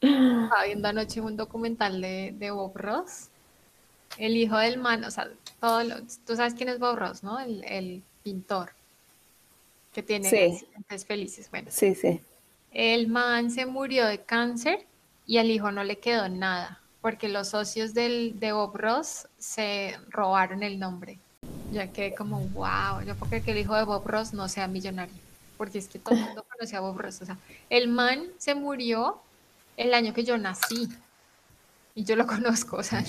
Estaba viendo anoche un documental de, de Bob Ross, el hijo del man, o sea, todo lo, tú sabes quién es Bob Ross, ¿no? El, el pintor que tiene Sí, felices. Bueno, sí, sí. el man se murió de cáncer y al hijo no le quedó nada, porque los socios del, de Bob Ross se robaron el nombre. Ya quedé como, wow, yo creer que el hijo de Bob Ross no sea millonario, porque es que todo el mundo conocía a Bob Ross. O sea, el man se murió el año que yo nací. Y yo lo conozco, o sea,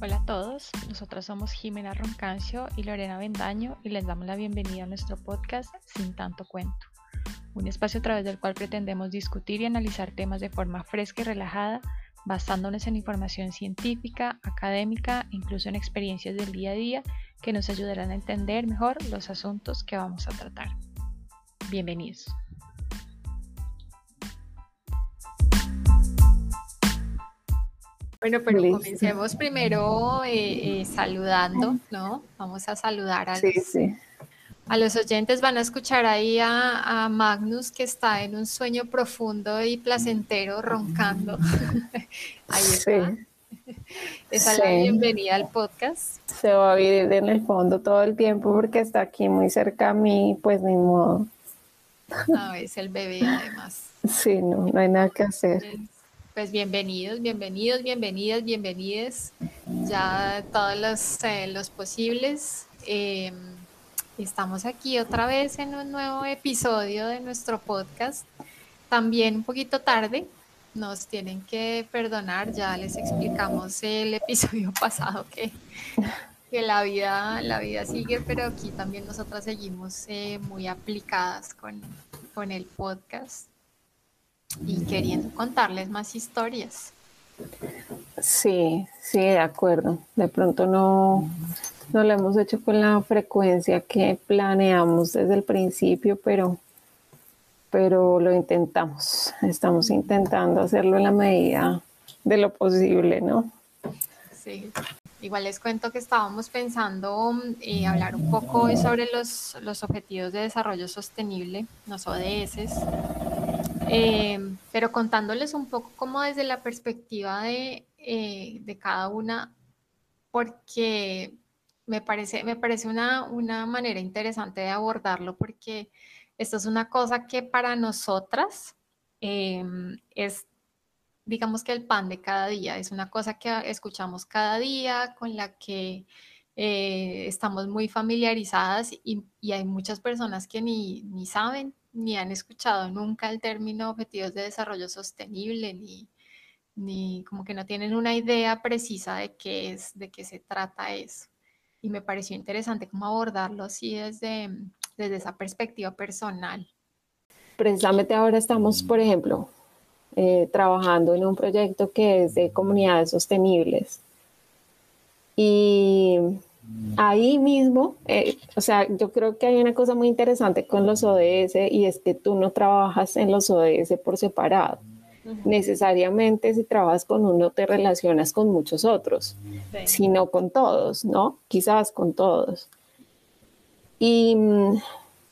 Hola a todos, nosotros somos Jimena Roncancio y Lorena Bendaño y les damos la bienvenida a nuestro podcast Sin tanto cuento, un espacio a través del cual pretendemos discutir y analizar temas de forma fresca y relajada, basándonos en información científica, académica e incluso en experiencias del día a día que nos ayudarán a entender mejor los asuntos que vamos a tratar. Bienvenidos. Bueno, pero Listo. comencemos primero eh, eh, saludando, ¿no? Vamos a saludar a Sí, los, sí. A los oyentes. Van a escuchar ahí a, a Magnus que está en un sueño profundo y placentero, roncando. Ahí Sí. está. Esa es la Sí. bienvenida al podcast. Se va a vivir en el fondo todo el tiempo porque está aquí muy cerca a mí, pues ni modo. No, es el bebé además. Sí, no, no hay nada que hacer. Pues bienvenidos, bienvenidos, bienvenidas, bienvenides. Ya todos los, eh, los posibles. Eh, estamos aquí otra vez en un nuevo episodio de nuestro podcast. También un poquito tarde. Nos tienen que perdonar. Ya les explicamos el episodio pasado que, que la vida, la vida sigue, pero aquí también nosotras seguimos eh, muy aplicadas con, con el podcast y queriendo contarles más historias. Sí, sí, de acuerdo. De pronto no, no lo hemos hecho con la frecuencia que planeamos desde el principio, pero, pero lo intentamos. Estamos intentando hacerlo en la medida de lo posible, ¿no? Sí. Igual les cuento que estábamos pensando eh, hablar un poco hoy sobre los, los Objetivos de Desarrollo Sostenible, los ODS, eh, pero contándoles un poco como desde la perspectiva de, eh, de cada una, porque me parece, me parece una, una manera interesante de abordarlo, porque esto es una cosa que para nosotras eh, es digamos que el pan de cada día es una cosa que escuchamos cada día, con la que eh, estamos muy familiarizadas y, y, hay muchas personas que ni, ni, saben ni han escuchado nunca el término objetivos de desarrollo sostenible, ni, ni como que no tienen una idea precisa de qué es, de qué se trata eso. Y me pareció interesante cómo abordarlo así desde, desde esa perspectiva personal. Precisamente ahora estamos, por ejemplo, eh, trabajando en un proyecto que es de comunidades sostenibles. Y ahí mismo, eh, o sea, yo creo que hay una cosa muy interesante con los ODS y es que tú no trabajas en los ODS por separado. Uh -huh. Necesariamente si trabajas con uno te relacionas con muchos otros, sino con todos, ¿no? Quizás con todos. Y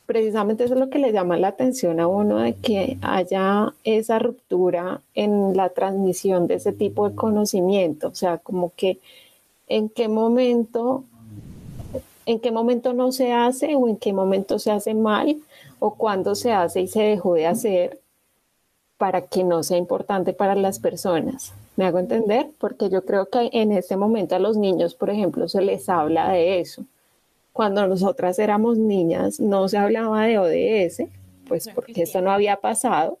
precisamente eso es lo que le llama la atención a uno de que haya esa ruptura en la transmisión de ese tipo de conocimiento, o sea, como que en qué momento en qué momento no se hace o en qué momento se hace mal o cuándo se hace y se dejó de hacer para que no sea importante para las personas. ¿Me hago entender? Porque yo creo que en este momento a los niños, por ejemplo, se les habla de eso cuando nosotras éramos niñas no se hablaba de ODS, pues porque eso no había pasado,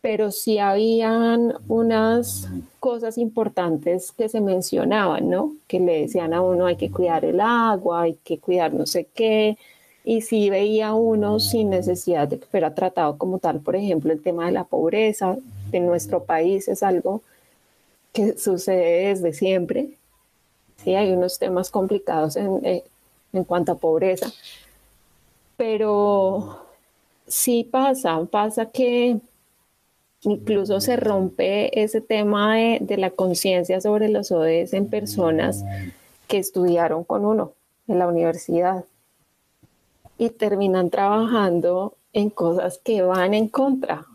pero sí habían unas cosas importantes que se mencionaban, ¿no? Que le decían a uno hay que cuidar el agua, hay que cuidar no sé qué, y sí veía uno sin necesidad de que fuera tratado como tal, por ejemplo, el tema de la pobreza en nuestro país es algo que sucede desde siempre. Sí, hay unos temas complicados en, eh, en cuanto a pobreza. Pero sí pasa, pasa que incluso se rompe ese tema de, de la conciencia sobre los ODS en personas que estudiaron con uno en la universidad y terminan trabajando en cosas que van en contra.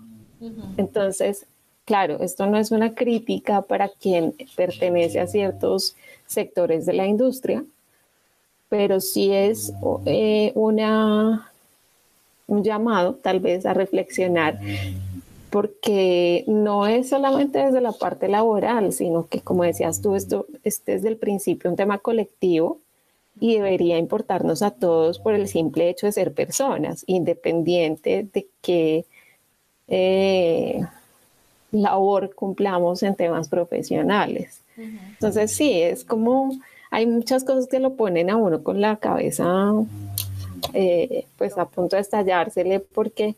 Entonces, claro, esto no es una crítica para quien pertenece a ciertos sectores de la industria, pero sí es eh, una, un llamado tal vez a reflexionar porque no es solamente desde la parte laboral, sino que como decías tú, esto es desde el principio un tema colectivo y debería importarnos a todos por el simple hecho de ser personas, independiente de qué eh, labor cumplamos en temas profesionales. Entonces sí, es como, hay muchas cosas que lo ponen a uno con la cabeza eh, pues a punto de estallársele porque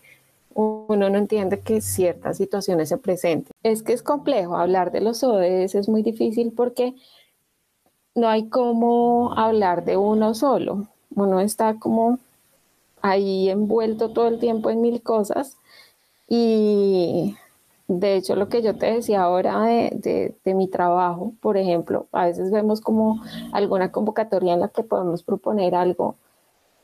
uno no entiende que ciertas situaciones se presenten. Es que es complejo hablar de los ODS, es muy difícil porque no hay cómo hablar de uno solo. Uno está como ahí envuelto todo el tiempo en mil cosas y de hecho lo que yo te decía ahora de, de, mi trabajo, por ejemplo, a veces vemos como alguna convocatoria en la que podemos proponer algo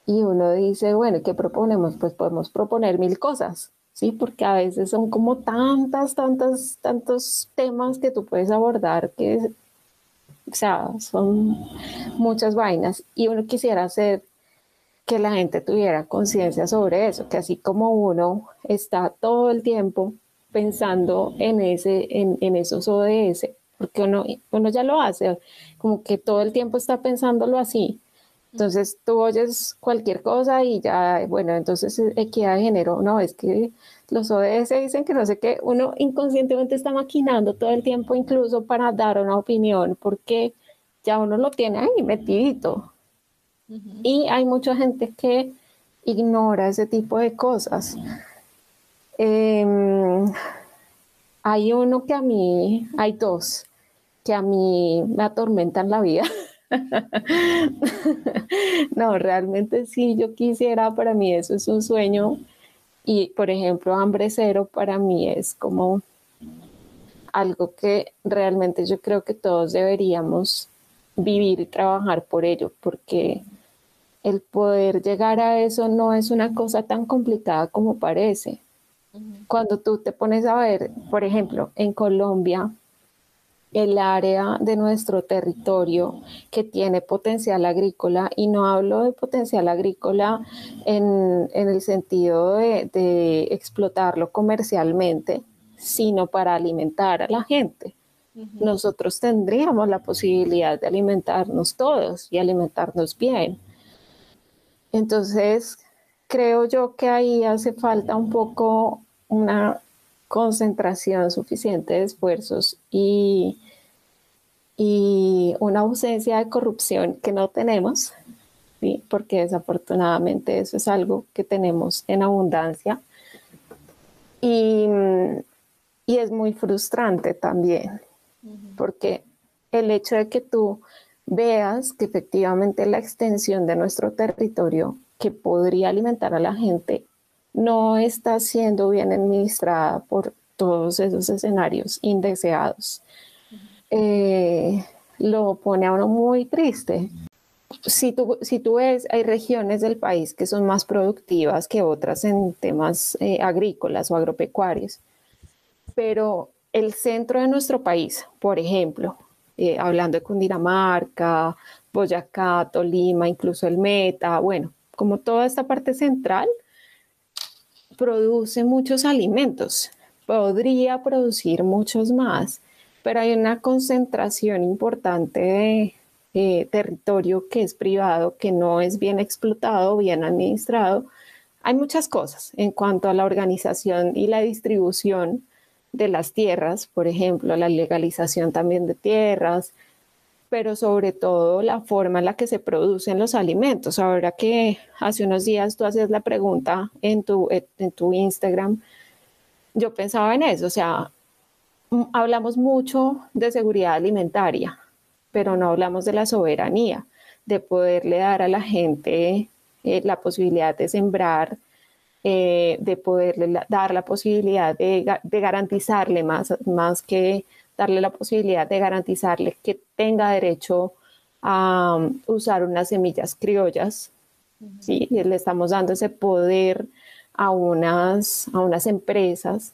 y uno dice, bueno, ¿qué proponemos? Pues podemos proponer mil cosas, ¿sí? Porque a veces son como tantas, tantas, tantos temas que tú puedes abordar que, son muchas vainas y uno quisiera hacer que la gente tuviera conciencia sobre eso, que así como uno está todo el tiempo pensando en, ese, en, en esos ODS, porque uno, uno ya lo hace, como que todo el tiempo está pensándolo así, entonces tú oyes cualquier cosa y ya, bueno, entonces eh, equidad de género, no, es que los ODS dicen que no sé qué, uno inconscientemente está maquinando todo el tiempo incluso para dar una opinión porque ya uno lo tiene ahí metidito. Y hay mucha gente que ignora ese tipo de cosas. Em, hay uno que a mí, hay dos que a mí me atormentan la vida. no, realmente sí, yo quisiera, para mí eso es un sueño. Y, por ejemplo, hambre cero para mí es como algo que realmente yo creo que todos deberíamos vivir y trabajar por ello, porque el poder llegar a eso no es una cosa tan complicada como parece. Cuando tú te pones a ver, por ejemplo, en Colombia, el área de nuestro territorio que tiene potencial agrícola, y no hablo de potencial agrícola en, el sentido de, explotarlo comercialmente, sino para alimentar a la gente. Nosotros tendríamos la posibilidad de alimentarnos todos y alimentarnos bien. Entonces, creo yo que ahí hace falta un poco una concentración suficiente de esfuerzos y, y una ausencia de corrupción que no tenemos, porque desafortunadamente eso es algo que tenemos en abundancia. Y, y es muy frustrante también, porque el hecho de que tú veas que efectivamente la extensión de nuestro territorio que podría alimentar a la gente no está siendo bien administrada por todos esos escenarios indeseados. Eh, lo pone a uno muy triste. Si tú, si tú ves, hay regiones del país que son más productivas que otras en temas eh, agrícolas o agropecuarios, pero el centro de nuestro país, por ejemplo, eh, hablando de Cundinamarca, Boyacá, Tolima, incluso el Meta, bueno, como toda esta parte central, produce muchos alimentos, podría producir muchos más, pero hay una concentración importante de eh, territorio que es privado, que no es bien explotado, bien administrado. Hay muchas cosas en cuanto a la organización y la distribución de las tierras, por ejemplo, la legalización también de tierras, pero sobre todo la forma en la que se producen los alimentos. Ahora que hace unos días tú haces la pregunta en tu, en tu Instagram, yo pensaba en eso, o sea, hablamos mucho de seguridad alimentaria, pero no hablamos de la soberanía, de poderle dar a la gente eh, la posibilidad de sembrar, eh, de poderle dar la posibilidad de, de garantizarle más, más que darle la posibilidad de garantizarle que tenga derecho a um, usar unas semillas criollas, ¿sí? Le estamos dando ese poder a unas, a unas empresas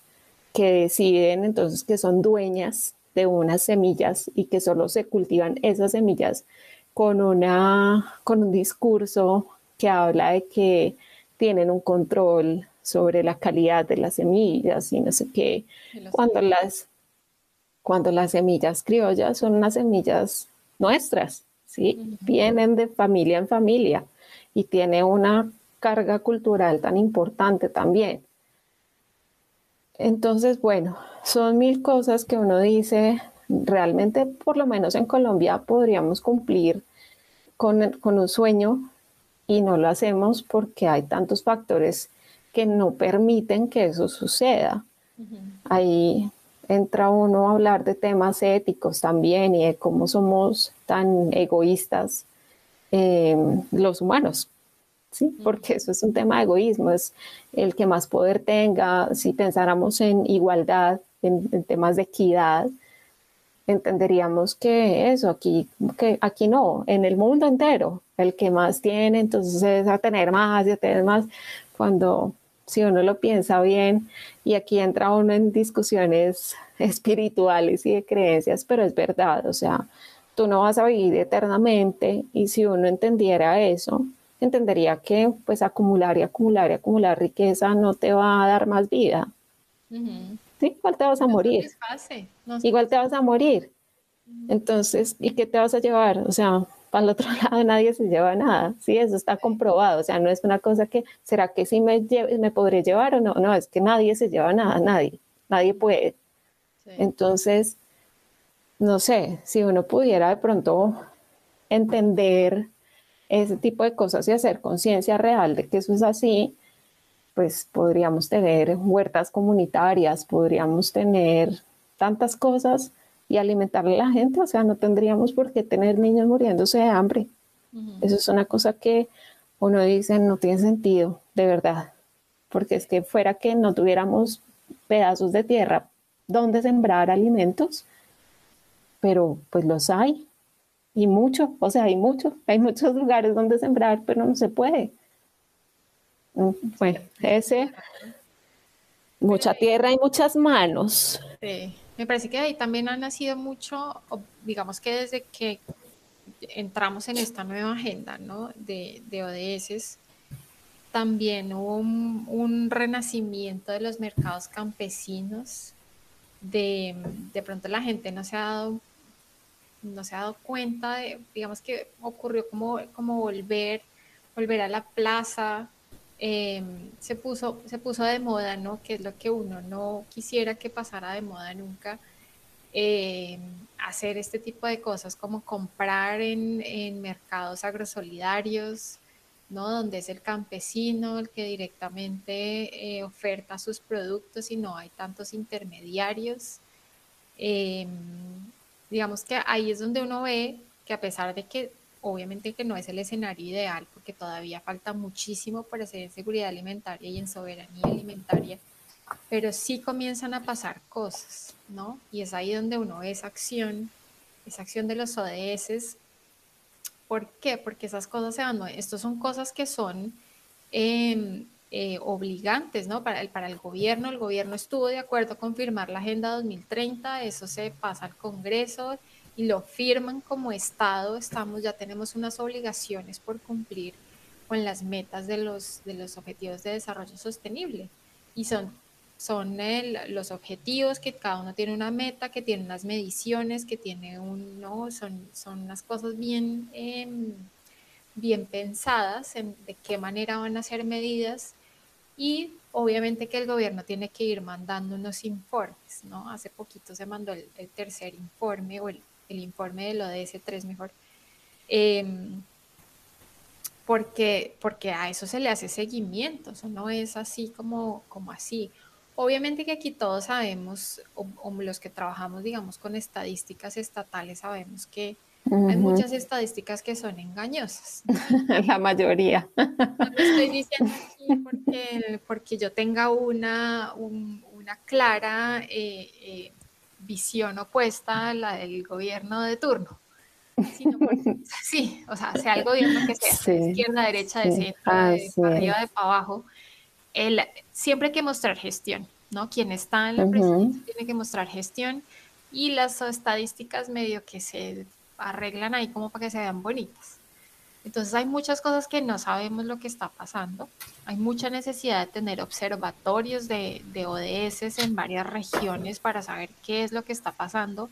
que deciden entonces que son dueñas de unas semillas y que solo se cultivan esas semillas con, una, con un discurso que habla de que tienen un control sobre la calidad de las semillas y no sé qué. Cuando las, cuando las semillas criollas son unas semillas nuestras, ¿sí? Vienen de familia en familia y tiene una carga cultural tan importante también. Entonces, bueno, son mil cosas que uno dice, realmente por lo menos en Colombia podríamos cumplir con, con un sueño y no lo hacemos porque hay tantos factores que no permiten que eso suceda. Ahí entra uno a hablar de temas éticos también y de cómo somos tan egoístas eh, los humanos. ¿sí? Porque eso es un tema de egoísmo, es el que más poder tenga. Si pensáramos en igualdad, en, temas de equidad, entenderíamos que eso, aquí, que aquí no, en el mundo entero, el que más tiene, entonces es a tener más y a tener más, cuando si uno lo piensa bien, y aquí entra uno en discusiones espirituales y de creencias, pero es verdad, o sea, tú no vas a vivir eternamente y si uno entendiera eso, entendería que pues acumular y acumular y acumular riqueza no te va a dar más vida. ¿Sí? Igual te vas a morir. Igual te vas a morir. Entonces, ¿y qué te vas a llevar? O sea, para el otro lado nadie se lleva nada, sí, eso está comprobado, o sea, no es una cosa que, ¿será que sí me, me podré llevar o no? No, es que nadie se lleva nada, nadie, nadie puede. Entonces, no sé, si uno pudiera de pronto entender ese tipo de cosas y hacer conciencia real de que eso es así, pues podríamos tener huertas comunitarias, podríamos tener tantas cosas y alimentarle a la gente, o sea, no tendríamos por qué tener niños muriéndose de hambre. Eso es una cosa que uno dice no tiene sentido, de verdad, porque es que fuera que no tuviéramos pedazos de tierra donde sembrar alimentos, pero pues los hay y mucho, o sea, hay mucho, hay muchos lugares donde sembrar, pero no se puede. Mm, bueno, ese, mucha tierra y muchas manos. Sí, me parece que ahí también ha nacido mucho, digamos que desde que entramos en esta nueva agenda ¿no? de, de ODS, también hubo un, renacimiento de los mercados campesinos, de, de pronto la gente no se ha dado no se ha dado cuenta de, digamos que ocurrió como, como volver, volver a la plaza, em, se, puso, se puso de moda, ¿no? Que es lo que uno no quisiera que pasara de moda nunca. Em, hacer este tipo de cosas como comprar en, en mercados agrosolidarios, ¿no? Donde es el campesino el que directamente eh, oferta sus productos y no hay tantos intermediarios. Eh, digamos que ahí es donde uno ve que a pesar de que obviamente que no es el escenario ideal, porque todavía falta muchísimo para hacer en seguridad alimentaria y en soberanía alimentaria, pero sí comienzan a pasar cosas, ¿no? Y es ahí donde uno ve esa acción, esa acción de los ODS. ¿Por qué? Porque esas cosas se van, estos son cosas que son em, eh, obligantes, ¿no? Para el, para el gobierno, el gobierno estuvo de acuerdo con firmar la Agenda 2030, eso se pasa al Congreso y lo firman como Estado, estamos, ya tenemos unas obligaciones por cumplir con las metas de los, de los objetivos de desarrollo sostenible. Y son, son los objetivos que cada uno tiene una meta, que tiene unas mediciones, que tiene un, ¿no? Son, son unas cosas bien, em, bien pensadas en de qué manera van a ser medidas y obviamente que el gobierno tiene que ir mandando unos informes, ¿no? Hace poquito se mandó el, tercer informe o el, informe del ODS 3 mejor, em, porque, porque a eso se le hace seguimiento, eso no es así como, como así. Obviamente que aquí todos sabemos, o los que trabajamos, digamos, con estadísticas estatales, sabemos que hay muchas estadísticas que son engañosas. La mayoría. No estoy diciendo aquí porque, porque yo tenga una, una clara eh, eh, visión opuesta a la del gobierno de turno. sino porque, sí, o sea, sea el gobierno que sea, de izquierda, derecha, de centro, de para arriba, de para abajo, el, siempre hay que mostrar gestión, ¿no? Quien está en la presidencia tiene que mostrar gestión y las estadísticas medio que se arreglan ahí como para que se vean bonitas. Entonces hay muchas cosas que no sabemos lo que está pasando. Hay mucha necesidad de tener observatorios de, de ODS en varias regiones para saber qué es lo que está pasando.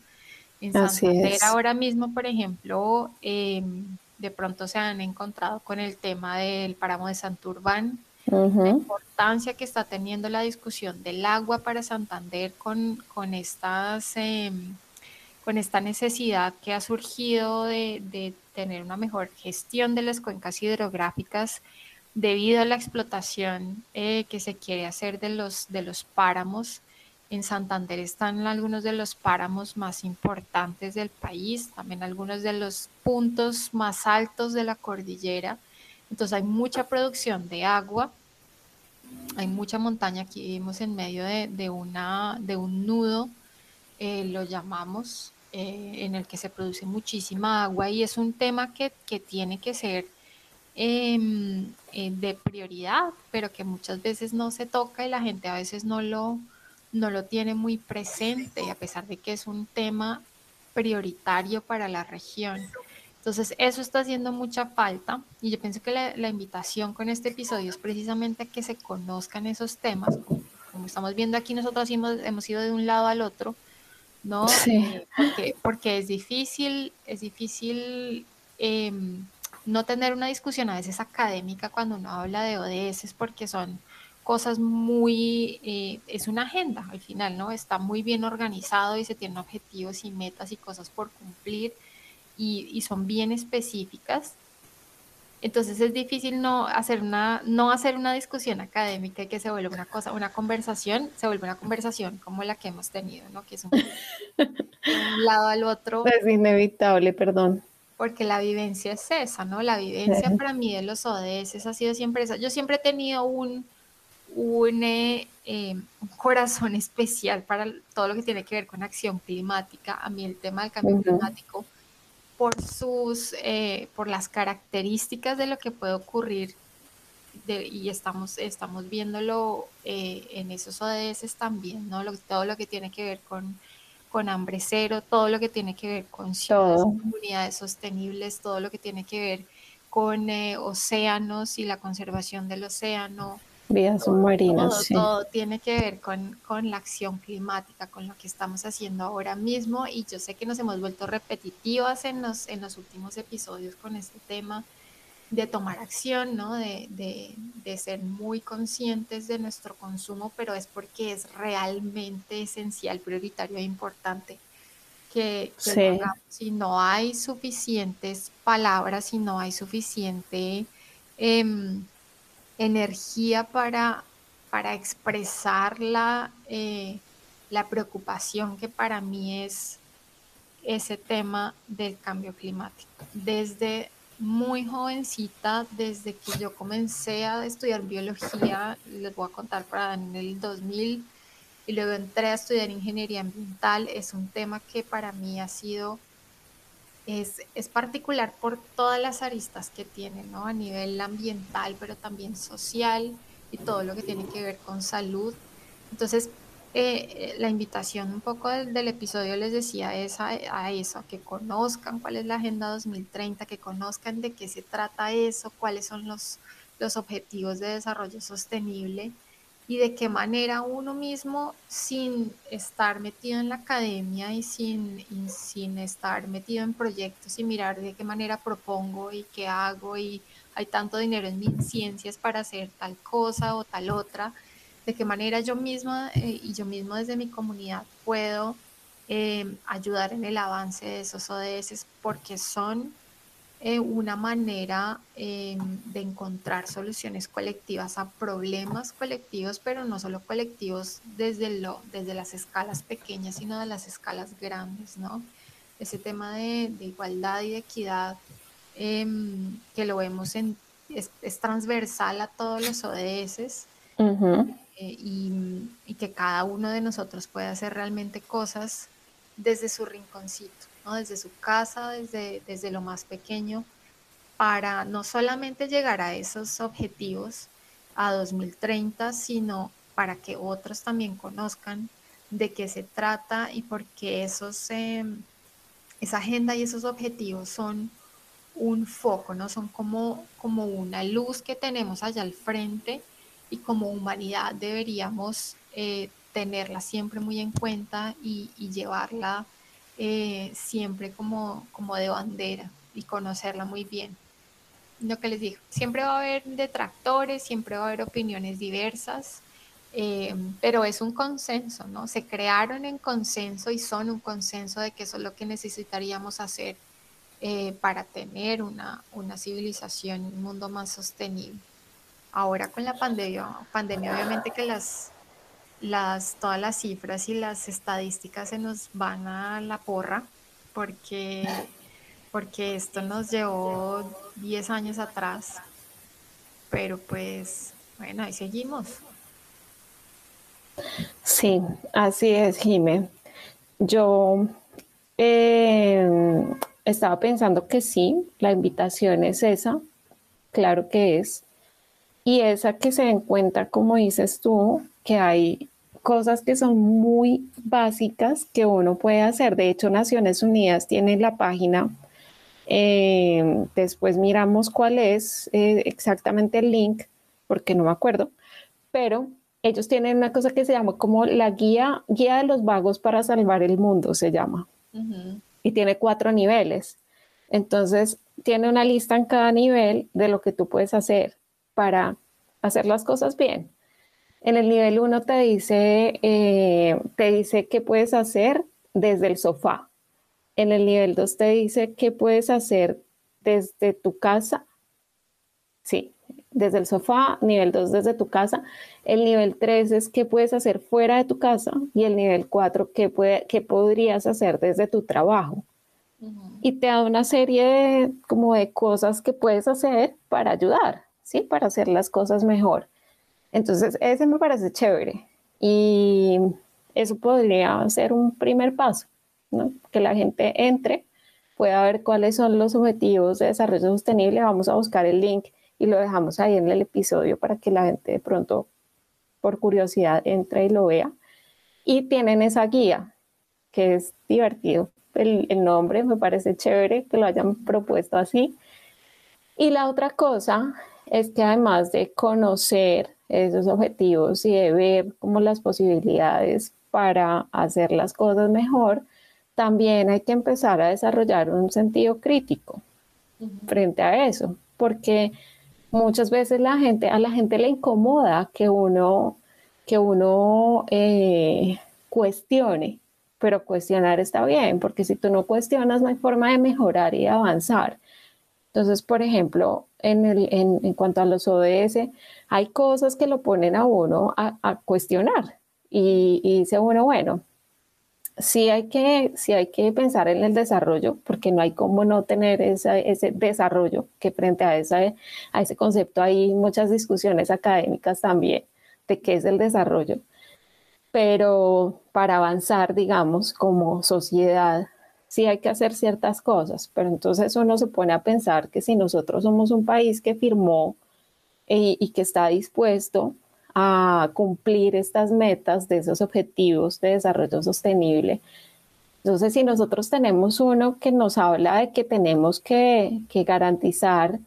En Santander ahora mismo, por ejemplo, em, de pronto se han encontrado con el tema del páramo de Santurbán, la importancia que está teniendo la discusión del agua para Santander con, con, estas, em, con esta necesidad que ha surgido de, tener una mejor gestión de las cuencas hidrográficas debido a la explotación eh, que se quiere hacer de los, de los páramos. En Santander están algunos de los páramos más importantes del país, también algunos de los puntos más altos de la cordillera. Entonces hay mucha producción de agua, hay mucha montaña, aquí vivimos en medio de, una, de un nudo, eh, lo llamamos, eh, en el que se produce muchísima agua y es un tema que, tiene que ser em, eh, de prioridad, pero que muchas veces no se toca y la gente a veces no lo, no lo tiene muy presente, a pesar de que es un tema prioritario para la región. Entonces, eso está haciendo mucha falta y yo pienso que la, invitación con este episodio es precisamente a que se conozcan esos temas. Como, estamos viendo aquí, nosotros hemos, hemos, ido de un lado al otro, ¿no? Eh, porque, es difícil, es difícil em, no tener una discusión a veces académica cuando uno habla de ODS porque son cosas muy, eh, es una agenda al final, ¿no? Está muy bien organizado y se tienen objetivos y metas y cosas por cumplir y, son bien específicas. Entonces es difícil no hacer una, no hacer una discusión académica y que se vuelva una cosa, una conversación, se vuelve una conversación como la que hemos tenido, ¿no? Que es un, un lado al otro. Es inevitable, perdón. Porque la vivencia es esa, ¿no? La vivencia para mí de los ODS ha sido siempre esa. Yo siempre he tenido un, un, eh, eh, un, corazón especial para todo lo que tiene que ver con acción climática. A mí el tema del cambio climático por sus, eh, por las características de lo que puede ocurrir y estamos, estamos viéndolo eh, en esos ODS también, ¿no? todo lo que tiene que ver con, con hambre cero, todo lo que tiene que ver con ciudades comunidades sostenibles, todo lo que tiene que ver con eh, océanos y la conservación del océano, Vías submarinas. Todo, todo, tiene que ver con, con, la acción climática, con lo que estamos haciendo ahora mismo. Y yo sé que nos hemos vuelto repetitivas en los, en los últimos episodios con este tema de tomar acción, ¿no? De, de, de ser muy conscientes de nuestro consumo, pero es porque es realmente esencial, prioritario e importante que, Si no hay suficientes palabras, si no hay suficiente... Eh, energía para, para expresar la, eh, la preocupación que para mí es ese tema del cambio climático. Desde muy jovencita, desde que yo comencé a estudiar biología, les voy a contar para en el 2000, y luego entré a estudiar ingeniería ambiental, es un tema que para mí ha sido es, particular por todas las aristas que tiene, ¿no? A nivel ambiental, pero también social y todo lo que tiene que ver con salud. Entonces, eh, eh, la invitación un poco del, episodio les decía es a, a, eso, a que conozcan cuál es la Agenda 2030, que conozcan de qué se trata eso, cuáles son los, los objetivos de desarrollo sostenible y de qué manera uno mismo, sin estar metido en la academia y sin, sin estar metido en proyectos y mirar de qué manera propongo y qué hago y hay tanto dinero en mis ciencias para hacer tal cosa o tal otra, de qué manera yo misma eh, y yo mismo desde mi comunidad puedo eh, ayudar en el avance de esos ODS porque son eh, una manera eh, de encontrar soluciones colectivas a problemas colectivos, pero no solo colectivos desde, lo, desde las escalas pequeñas, sino de las escalas grandes, ¿no? Ese tema de, igualdad y de equidad em, que lo vemos en, es, transversal a todos los ODS. Eh, y, que cada uno de nosotros puede hacer realmente cosas desde su rinconcito desde su casa, desde, desde lo más pequeño, para no solamente llegar a esos objetivos a 2030, sino para que otros también conozcan de qué se trata y por qué esos, em, esa agenda y esos objetivos son un foco, ¿no? Son como, como una luz que tenemos allá al frente y como humanidad deberíamos eh, tenerla siempre muy en cuenta y, llevarla eh, siempre como, como de bandera y conocerla muy bien. Lo que les digo, siempre va a haber detractores, siempre va a haber opiniones diversas, eh, pero es un consenso, ¿no? Se crearon en consenso y son un consenso de que eso es lo que necesitaríamos hacer eh, para tener una, una civilización, un mundo más sostenible. Ahora con la pandemia, pandemia obviamente que las, las, todas las cifras y las estadísticas se nos van a la porra porque, porque esto nos llevó 10 años atrás, pero pues bueno, ahí seguimos. Sí, así es, Jime. Yo eh, estaba pensando que sí, la invitación es esa, claro que es. Y esa que se encuentra, como dices tú, que hay cosas que son muy básicas que uno puede hacer. De hecho, Naciones Unidas tiene la página. Eh, después miramos cuál es eh, exactamente el link, porque no me acuerdo, pero ellos tienen una cosa que se llama como la guía, guía de los vagos para salvar el mundo, se llama. Y tiene cuatro niveles. Entonces, tiene una lista en cada nivel de lo que tú puedes hacer para hacer las cosas bien. En el nivel uno te dice, eh, te dice qué puedes hacer desde el sofá. En el nivel 2 te dice qué puedes hacer desde tu casa. Sí, desde el sofá, nivel 2 desde tu casa, el nivel 3 es qué puedes hacer fuera de tu casa y el nivel 4 qué, puede, qué podrías hacer desde tu trabajo. Y te da una serie de, como de cosas que puedes hacer para ayudar, ¿sí? Para hacer las cosas mejor. Entonces, ese me parece chévere y eso podría ser un primer paso. Que la gente entre, pueda ver cuáles son los objetivos de desarrollo sostenible, vamos a buscar el link y lo dejamos ahí en el episodio para que la gente de pronto, por curiosidad, entre y lo vea. Y tienen esa guía, que es divertido. El nombre me parece chévere que lo hayan propuesto así. Y la otra cosa es que además de conocer esos objetivos y de ver como las posibilidades para hacer las cosas mejor, también hay que empezar a desarrollar un sentido crítico frente a eso, porque muchas veces la gente, a la gente le incomoda que uno, que uno eh, cuestione, pero cuestionar está bien, porque si tú no cuestionas no hay forma de mejorar y avanzar. Entonces, por ejemplo, en, el, en, cuanto a los ODS, hay cosas que lo ponen a uno a, cuestionar y, y dice uno, bueno, sí hay que, sí hay que pensar en el desarrollo, porque no hay cómo no tener ese desarrollo, que frente a, esa, a ese concepto hay muchas discusiones académicas también de qué es el desarrollo. Pero para avanzar, digamos, como sociedad, sí hay que hacer ciertas cosas, pero entonces uno se pone a pensar que si nosotros somos un país que firmó y, y que está dispuesto a cumplir estas metas de esos objetivos de desarrollo sostenible. Entonces, si nosotros tenemos uno que nos habla de que tenemos que, garantizar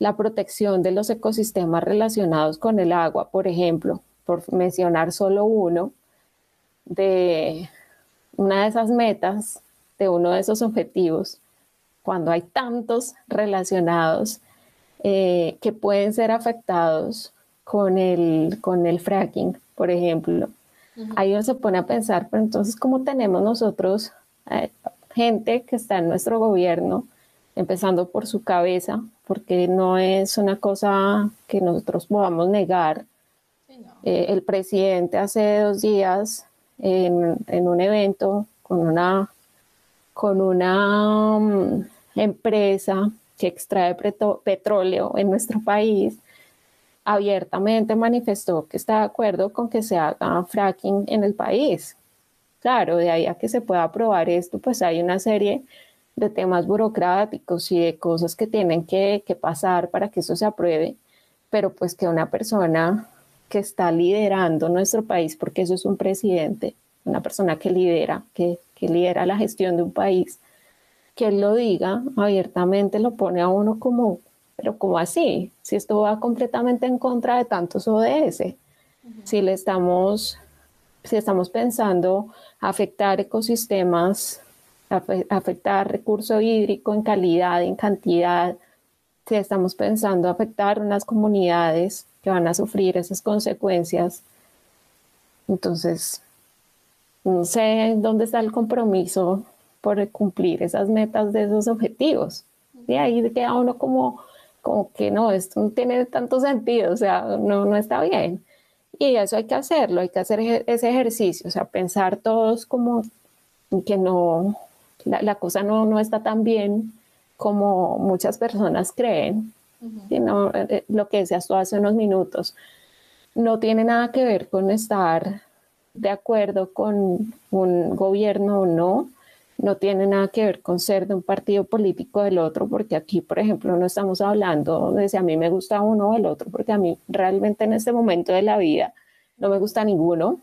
la protección de los ecosistemas relacionados con el agua, por ejemplo, por mencionar solo uno, de una de esas metas, de uno de esos objetivos, cuando hay tantos relacionados eh, que pueden ser afectados con el, con el fracking, por ejemplo. Ahí uno se pone a pensar, pero entonces, ¿cómo tenemos nosotros eh, gente que está en nuestro gobierno, empezando por su cabeza, porque no es una cosa que nosotros podamos negar? Eh, el presidente hace dos días en, en un evento con una, con una mm, empresa que extrae petróleo en nuestro país, abiertamente manifestó que está de acuerdo con que se haga fracking en el país. claro, de ahí a que se pueda aprobar esto, pues hay una serie de temas burocráticos y de cosas que tienen que, que pasar para que eso se apruebe, pero pues que una persona que está liderando nuestro país, porque eso es un presidente, una persona que lidera, que, que lidera la gestión de un país, que él lo diga abiertamente lo pone a uno como, pero como así, si esto va completamente en contra de tantos ODS, si le estamos, si estamos pensando afectar ecosistemas, afectar recurso hídrico en calidad, en cantidad, si estamos pensando afectar unas comunidades que van a sufrir esas consecuencias, entonces no sé dónde está el compromiso por cumplir esas metas de esos objetivos. Y ahí queda uno como, como que no, esto no tiene tanto sentido, o sea, no, no está bien. Y eso hay que hacerlo, hay que hacer ese ejercicio, o sea, pensar todos como que no, la, la cosa no, no está tan bien como muchas personas creen, sino eh, lo que decías tú hace unos minutos, no tiene nada que ver con estar de acuerdo con un gobierno o no, no tiene nada que ver con ser de un partido político del otro, porque aquí, por ejemplo, no estamos hablando de si a mí me gusta uno o el otro, porque a mí realmente en este momento de la vida no me gusta ninguno.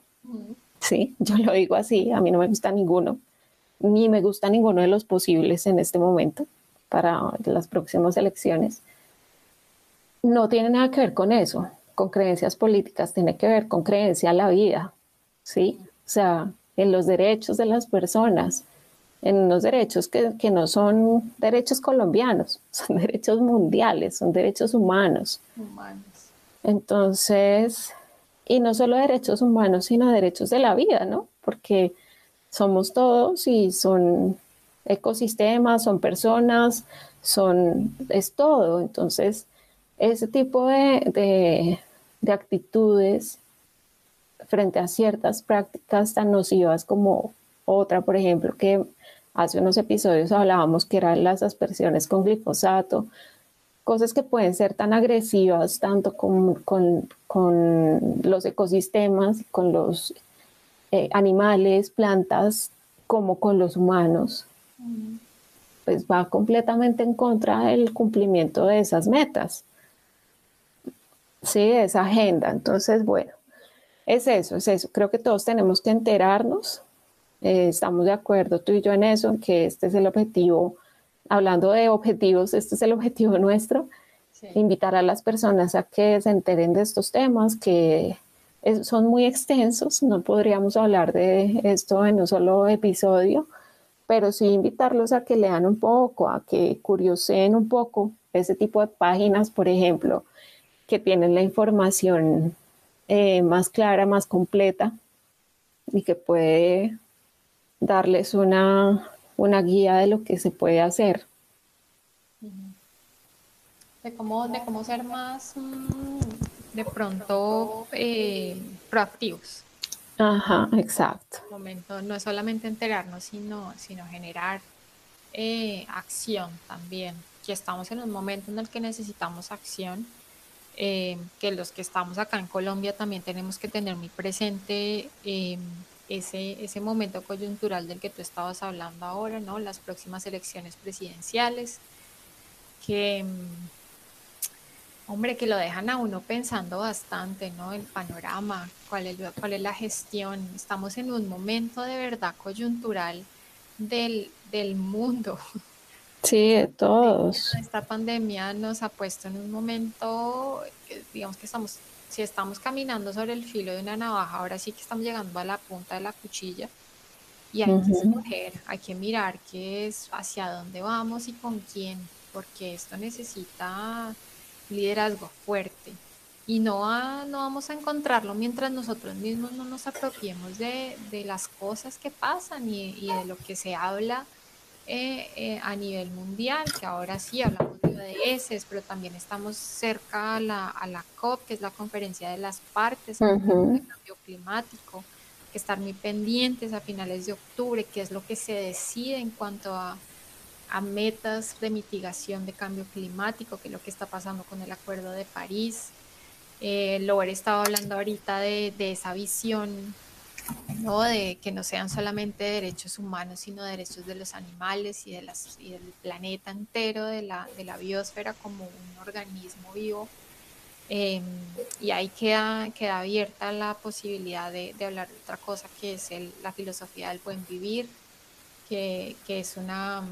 Sí, yo lo digo así, a mí no me gusta ninguno, ni me gusta ninguno de los posibles en este momento para las próximas elecciones. No tiene nada que ver con eso, con creencias políticas, tiene que ver con creencia en la vida, ¿sí? O sea, en los derechos de las personas, en unos derechos que, que, no son derechos colombianos, son derechos mundiales, son derechos humanos. humanos. Entonces, y no solo derechos humanos, sino derechos de la vida, ¿no? Porque somos todos y son ecosistemas, son personas, son, es todo. Entonces, ese tipo de, de, de actitudes frente a ciertas prácticas tan nocivas como otra, por ejemplo, que hace unos episodios hablábamos que eran las aspersiones con glifosato, cosas que pueden ser tan agresivas tanto con, con, con los ecosistemas, con los eh, animales, plantas, como con los humanos, pues va completamente en contra del cumplimiento de esas metas, sí, de esa agenda. Entonces, bueno, es eso, es eso. Creo que todos tenemos que enterarnos eh, estamos de acuerdo tú y yo en eso, que este es el objetivo, hablando de objetivos, este es el objetivo nuestro, invitar a las personas a que se enteren de estos temas que son muy extensos, no podríamos hablar de esto en un solo episodio, pero sí invitarlos a que lean un poco, a que curioseen un poco ese tipo de páginas, por ejemplo, que tienen la información eh, más clara, más completa y que puede darles una, guía de lo que se puede hacer. De cómo, de cómo ser más mm, de pronto eh, proactivos. Ajá, exacto. Momento, no es solamente enterarnos, sino, sino generar eh, acción también. Que estamos en un momento en el que necesitamos acción. Eh, que los que estamos acá en Colombia también tenemos que tener muy presente ese, ese momento coyuntural del que tú estabas hablando ahora, ¿no? Las próximas elecciones presidenciales, que, mm, hombre, que lo dejan a uno pensando bastante, ¿no? El panorama, cuál es, cuál es la gestión. Estamos en un momento de verdad coyuntural del, del mundo. Sí, de todos. Esta pandemia nos ha puesto en un momento, digamos que estamos si estamos caminando sobre el filo de una navaja, ahora sí que estamos llegando a la punta de la cuchilla y hay que escoger, hay que mirar qué es, hacia dónde vamos y con quién, porque esto necesita liderazgo fuerte. Y no, no vamos a encontrarlo mientras nosotros mismos no nos apropiemos de, las cosas que pasan y, y de lo que se habla eh, eh, a nivel mundial, que ahora sí hablamos de ODS, pero también estamos cerca a la, a la COP, que es la conferencia de las partes de cambio climático, que estar muy pendientes a finales de octubre, qué es lo que se decide en cuanto a, a metas de mitigación de cambio climático, que es lo que está pasando con el Acuerdo de París. Eh, Lover estaba hablando ahorita de, de esa visión ¿no? de que no sean solamente derechos humanos, sino derechos de los animales y, de las, y del planeta entero, de la, de la biosfera como un organismo vivo. Em, y ahí queda, queda abierta la posibilidad de, de hablar de otra cosa que es el, la filosofía del buen vivir, que, que es una,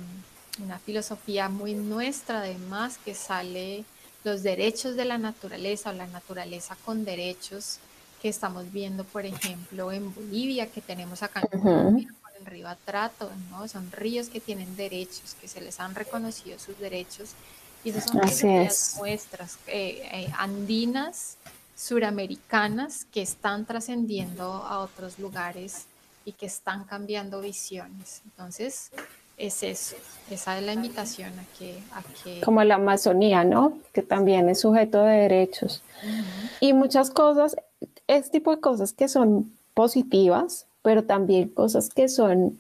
una filosofía muy nuestra además que sale los derechos de la naturaleza o la naturaleza con derechos que estamos viendo, por ejemplo, en Bolivia, que tenemos acá en Colombia, con el río Atrato, ¿no? Son ríos que tienen derechos, que se les han reconocido sus derechos, y esas son las muestras eh, eh, andinas, suramericanas, que están trascendiendo a otros lugares y que están cambiando visiones. Entonces, es eso, esa es la invitación a que... A que... Como la Amazonía, ¿no? Que también es sujeto de derechos. Y muchas cosas, este tipo de cosas que son positivas, pero también cosas que son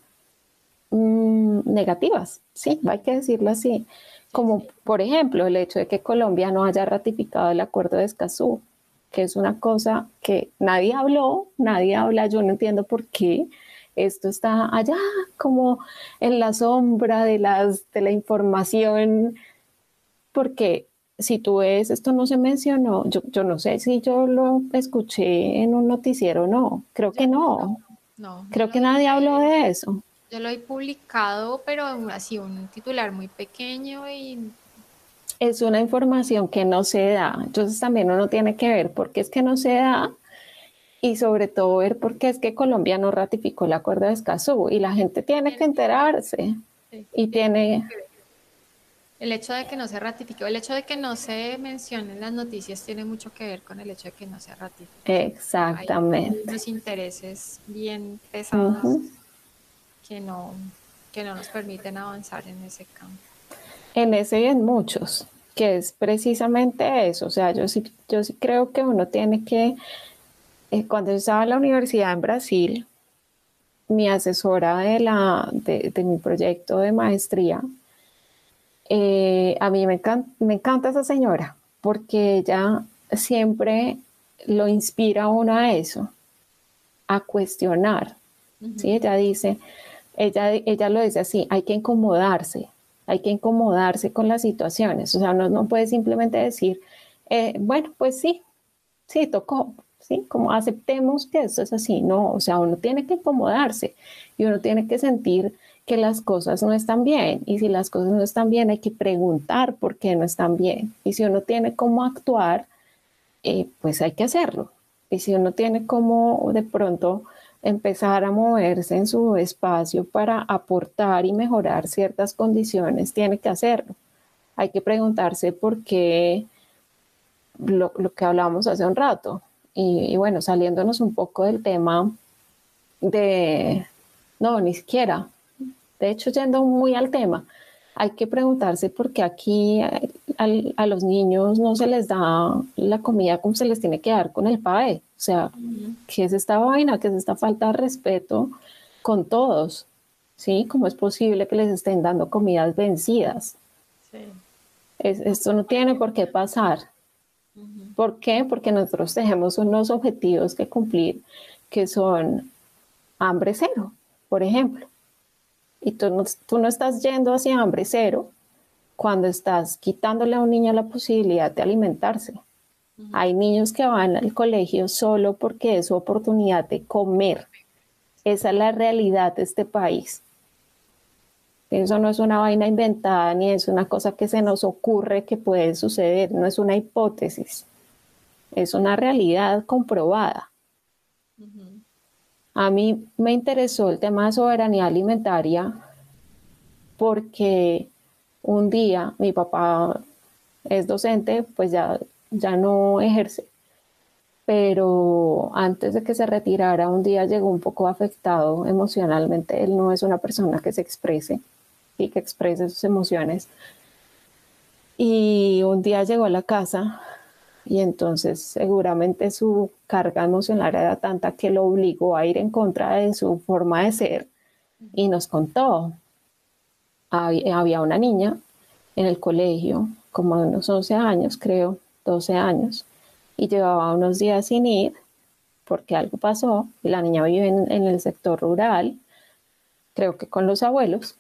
mm, negativas, sí, hay que decirlo así. Como por ejemplo el hecho de que Colombia no haya ratificado el acuerdo de Escazú, que es una cosa que nadie habló, nadie habla, yo no entiendo por qué, esto está allá como en la sombra de, las, de la información, porque si tú ves, esto no se mencionó, yo, yo no sé si yo lo escuché en un noticiero o no, creo que no. no, creo que nadie habló de eso. Yo lo he publicado, pero así un titular muy pequeño y... Es una información que no se da, entonces también uno tiene que ver por qué es que no se da y sobre todo ver por qué es que Colombia no ratificó el acuerdo de Escazú y la gente tiene que enterarse y tiene... El hecho de que no se ratificó, el hecho de que no se mencionen las noticias tiene mucho que ver con el hecho de que no se ratificó. Exactamente. Hay unos intereses bien pesados que, no, que no nos permiten avanzar en ese campo. En ese y en muchos, que es precisamente eso. O sea, yo sí, yo sí creo que uno tiene que eh, cuando yo estaba en la universidad en Brasil, mi asesora de, la, de, mi proyecto de maestría, eh, a mí me encanta, me encanta esa señora porque ella siempre lo inspira a uno a eso, a cuestionar. ¿sí? Ella dice, ella, ella lo dice así, hay que incomodarse, hay que incomodarse con las situaciones. O sea, no, no puede simplemente decir, eh, bueno, pues sí, sí, tocó, ¿sí? Como aceptemos que esto es así, no, o sea, uno tiene que acomodarse y uno tiene que sentir que las cosas no están bien y si las cosas no están bien hay que preguntar por qué no están bien. Y si uno tiene cómo actuar, eh, pues hay que hacerlo. Y si uno tiene cómo de pronto empezar a moverse en su espacio para aportar y mejorar ciertas condiciones, tiene que hacerlo. Hay que preguntarse por qué lo, lo que hablábamos hace un rato, y, bueno, saliéndonos un poco del tema de, no, ni siquiera, de hecho yendo muy al tema, hay que preguntarse por qué aquí a, los niños no se les da la comida como se les tiene que dar con el PAE. O sea, ¿qué es esta vaina? ¿Qué es esta falta de respeto con todos? ¿Sí? ¿Cómo es posible que les estén dando comidas vencidas? Sí. esto no tiene por qué pasar. ¿Por qué? Porque nosotros tenemos unos objetivos que cumplir que son hambre cero, por ejemplo. Y tú no, tú no estás yendo hacia hambre cero cuando estás quitándole a un niño la posibilidad de alimentarse. Hay niños que van al colegio solo porque es su oportunidad de comer. Esa es la realidad de este país. Eso no es una vaina inventada ni es una cosa que se nos ocurre que puede suceder, no es una hipótesis, es una realidad comprobada. A mí me interesó el tema de soberanía alimentaria porque un día mi papá es docente, pues ya, ya no ejerce, pero antes de que se retirara, un día llegó un poco afectado emocionalmente. Él no es una persona que se exprese y que exprese sus emociones. Y un día llegó a la casa y entonces seguramente su carga emocional era tanta que lo obligó a ir en contra de su forma de ser y nos contó. Había una niña en el colegio, como de unos 11 años, creo, 12 años, y llevaba unos días sin ir porque algo pasó y la niña vive en, en el sector rural, creo que con los abuelos.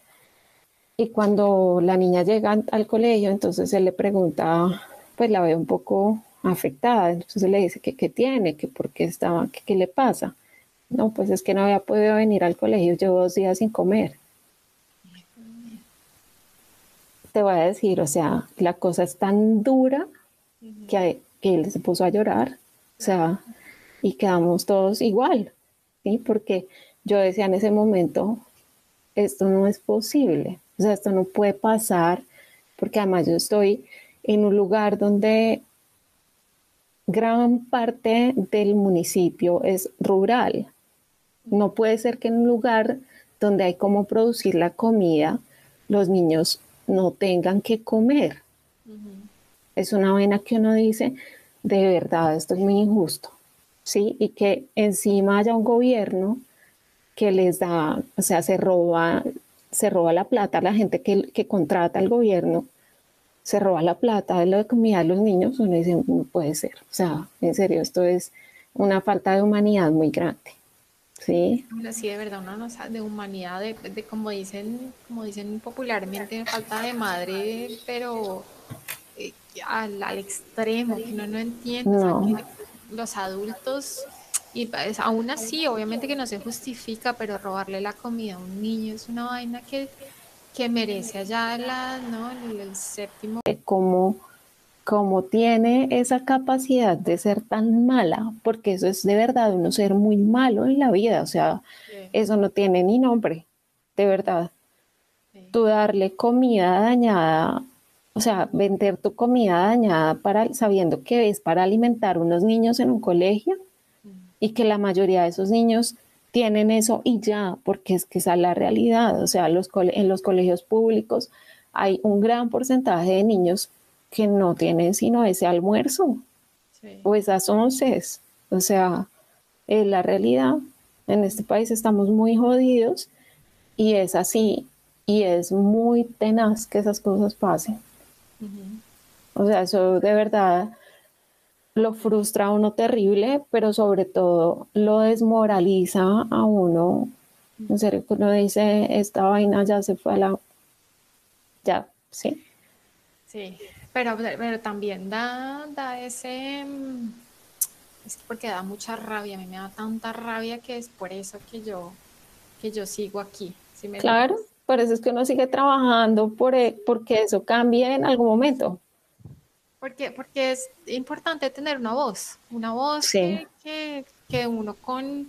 Y cuando la niña llega al colegio, entonces él le pregunta, pues la ve un poco afectada, entonces le dice que qué tiene, que por qué estaba, que qué le pasa. No, pues es que no había podido venir al colegio, llevo dos días sin comer. Te voy a decir, o sea, la cosa es tan dura que, que él se puso a llorar, o sea, y quedamos todos igual, ¿sí? Porque yo decía en ese momento, esto no es posible, o sea, esto no puede pasar, porque además yo estoy en un lugar donde gran parte del municipio es rural. No puede ser que en un lugar donde hay cómo producir la comida, los niños no tengan que comer. Es una vaina que uno dice, de verdad, esto es muy injusto. ¿sí? Y que encima haya un gobierno que les da, o sea, se roba, se roba la plata a la gente que, que contrata al gobierno se roba la plata de la comida de los niños, uno dice, no puede ser. O sea, en serio, esto es una falta de humanidad muy grande. Sí. Sí, de verdad, uno no de humanidad, de, como dicen, como dicen popularmente, falta de madre, pero eh, al, al, extremo, que uno no entiende. los adultos, y pues, aún así, obviamente que no se justifica, pero robarle la comida a un niño es una vaina que que merece allá la, ¿no? el, séptimo. Como, como tiene esa capacidad de ser tan mala, porque eso es de verdad uno ser muy malo en la vida, o sea, eso no tiene ni nombre, de verdad. Tú darle comida dañada, o sea, vender tu comida dañada para, sabiendo que es para alimentar unos niños en un colegio mm. y que la mayoría de esos niños tienen eso y ya, porque es que esa es la realidad. O sea, los en los colegios públicos hay un gran porcentaje de niños que no tienen sino ese almuerzo o esas onces. O sea, es la realidad. En este país estamos muy jodidos y es así. Y es muy tenaz que esas cosas pasen. O sea, eso de verdad lo frustra a uno terrible, pero sobre todo lo desmoraliza a uno. En serio, uno dice, esta vaina ya se fue a la... Ya, sí. Sí, pero, pero también da, da ese... Es porque da mucha rabia, a mí me da tanta rabia que es por eso que yo, que yo sigo aquí. claro, por eso es que uno sigue trabajando por, e, porque eso cambie en algún momento. Porque, porque es importante tener una voz, una voz que, que, uno con,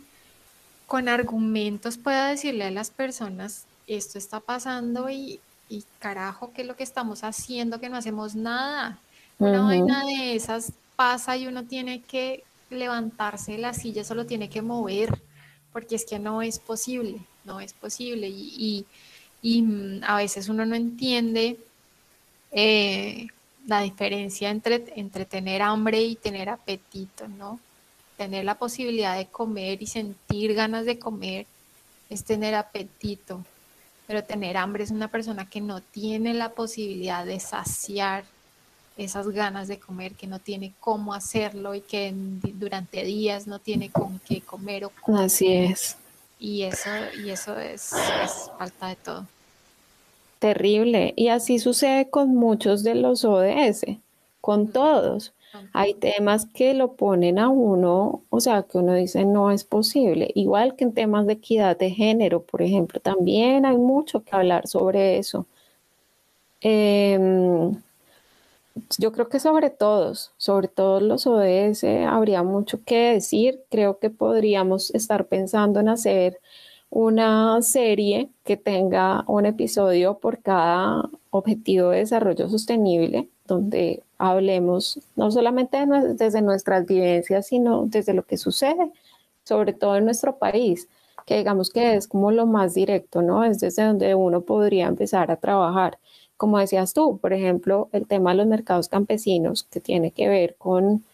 con argumentos pueda decirle a las personas, esto está pasando y, y carajo, ¿qué es lo que estamos haciendo? Que no hacemos nada. Una vaina de esas pasa y uno tiene que levantarse de la silla, solo tiene que mover, porque es que no es posible, no es posible. Y, y, y mm, a veces uno no entiende eh, la diferencia entre, entre tener hambre y tener apetito, ¿no? Tener la posibilidad de comer y sentir ganas de comer es tener apetito, pero tener hambre es una persona que no tiene la posibilidad de saciar esas ganas de comer, que no tiene cómo hacerlo y que durante días no tiene con qué comer o Así es. Y eso, y eso es falta de todo. Terrible. Y así sucede con muchos de los ODS, con todos. Hay temas que lo ponen a uno, o sea, que uno dice no es posible. Igual que en temas de equidad de género, por ejemplo, también hay mucho que hablar sobre eso. Em, yo creo que sobre todos, sobre todos los ODS, habría mucho que decir. Creo que podríamos estar pensando en hacer una serie que tenga un episodio por cada objetivo de desarrollo sostenible, donde hablemos no solamente desde nuestras vivencias, sino desde lo que sucede, sobre todo en nuestro país, que digamos que es como lo más directo, ¿no? Es desde donde uno podría empezar a trabajar. Como decías tú, por ejemplo, el tema de los mercados campesinos, que tiene que ver con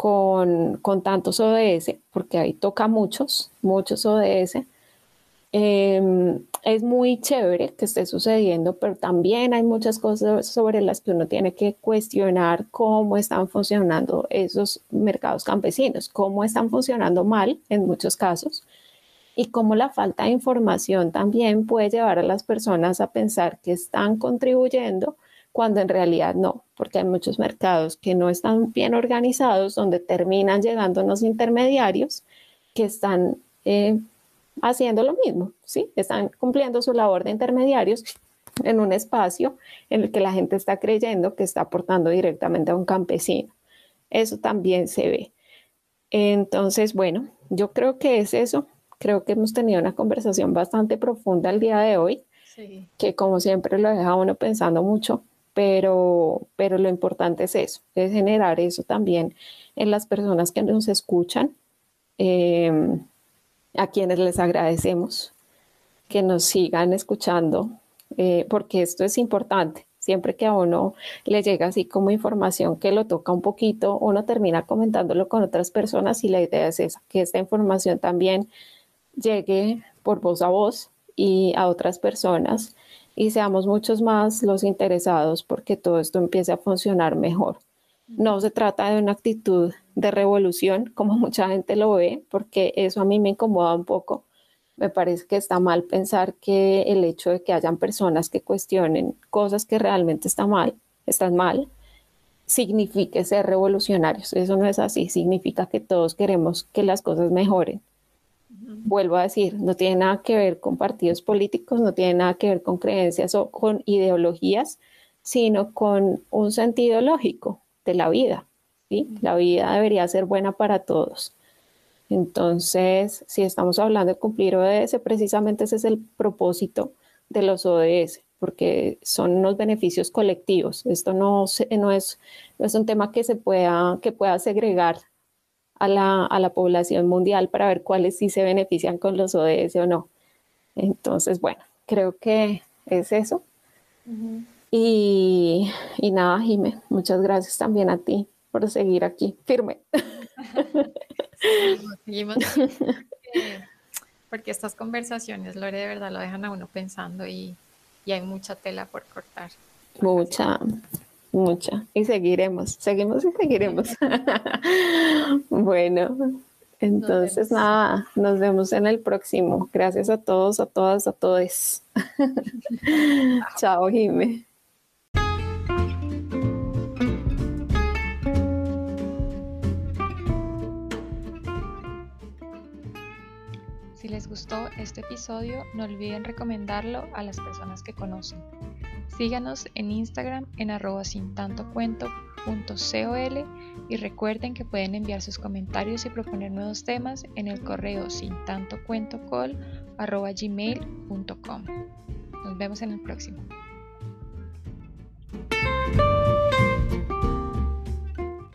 con, con tantos ODS, porque ahí toca muchos, muchos ODS, Em, es muy chévere que esté sucediendo, pero también hay muchas cosas sobre las que uno tiene que cuestionar cómo están funcionando esos mercados campesinos, cómo están funcionando mal en muchos casos y cómo la falta de información también puede llevar a las personas a pensar que están contribuyendo cuando en realidad no, porque hay muchos mercados que no están bien organizados, donde terminan llegando unos intermediarios que están eh, haciendo lo mismo, ¿sí? Están cumpliendo su labor de intermediarios en un espacio en el que la gente está creyendo que está aportando directamente a un campesino. Eso también se ve. Entonces, bueno, yo creo que es eso. Creo que hemos tenido una conversación bastante profunda el día de hoy, que como siempre lo deja uno pensando mucho, pero, pero lo importante es eso, es generar eso también en las personas que nos escuchan. Eh, a quienes les agradecemos que nos sigan escuchando, eh, porque esto es importante. Siempre que a uno le llega así como información que lo toca un poquito, uno termina comentándolo con otras personas y la idea es esa, que esta información también llegue por voz a voz y a otras personas y seamos muchos más los interesados porque todo esto empiece a funcionar mejor. No se trata de una actitud de revolución, como mucha gente lo ve, porque eso a mí me incomoda un poco. Me parece que está mal pensar que el hecho de que hayan personas que cuestionen cosas que realmente están mal, están mal, signifique ser revolucionarios. Eso no es así, significa que todos queremos que las cosas mejoren. Vuelvo a decir, no tiene nada que ver con partidos políticos, no tiene nada que ver con creencias o con ideologías, sino con un sentido lógico de la vida. ¿sí? La vida debería ser buena para todos. Entonces, si estamos hablando de cumplir ODS, precisamente ese es el propósito de los ODS, porque son unos beneficios colectivos. Esto no, no, es, no es un tema que se pueda, que pueda segregar a la, a la, población mundial para ver cuáles sí se benefician con los ODS o no. Entonces, bueno, creo que es eso. Y, nada, Jime, muchas gracias también a ti por seguir aquí, firme. Seguimos, porque estas conversaciones, Lore, de verdad lo dejan a uno pensando y, hay mucha tela por cortar. Mucha, mucha. Y seguiremos, seguimos y seguiremos. bueno, entonces nada, nos vemos en el próximo. Gracias a todos, a todas, a todos. Chao, Jime. Les gustó este episodio, no olviden recomendarlo a las personas que conocen. Síganos en Instagram en arroba sin cuento y recuerden que pueden enviar sus comentarios y proponer nuevos temas en el correo sin tanto cuento arroba gmail.com. Nos vemos en el próximo.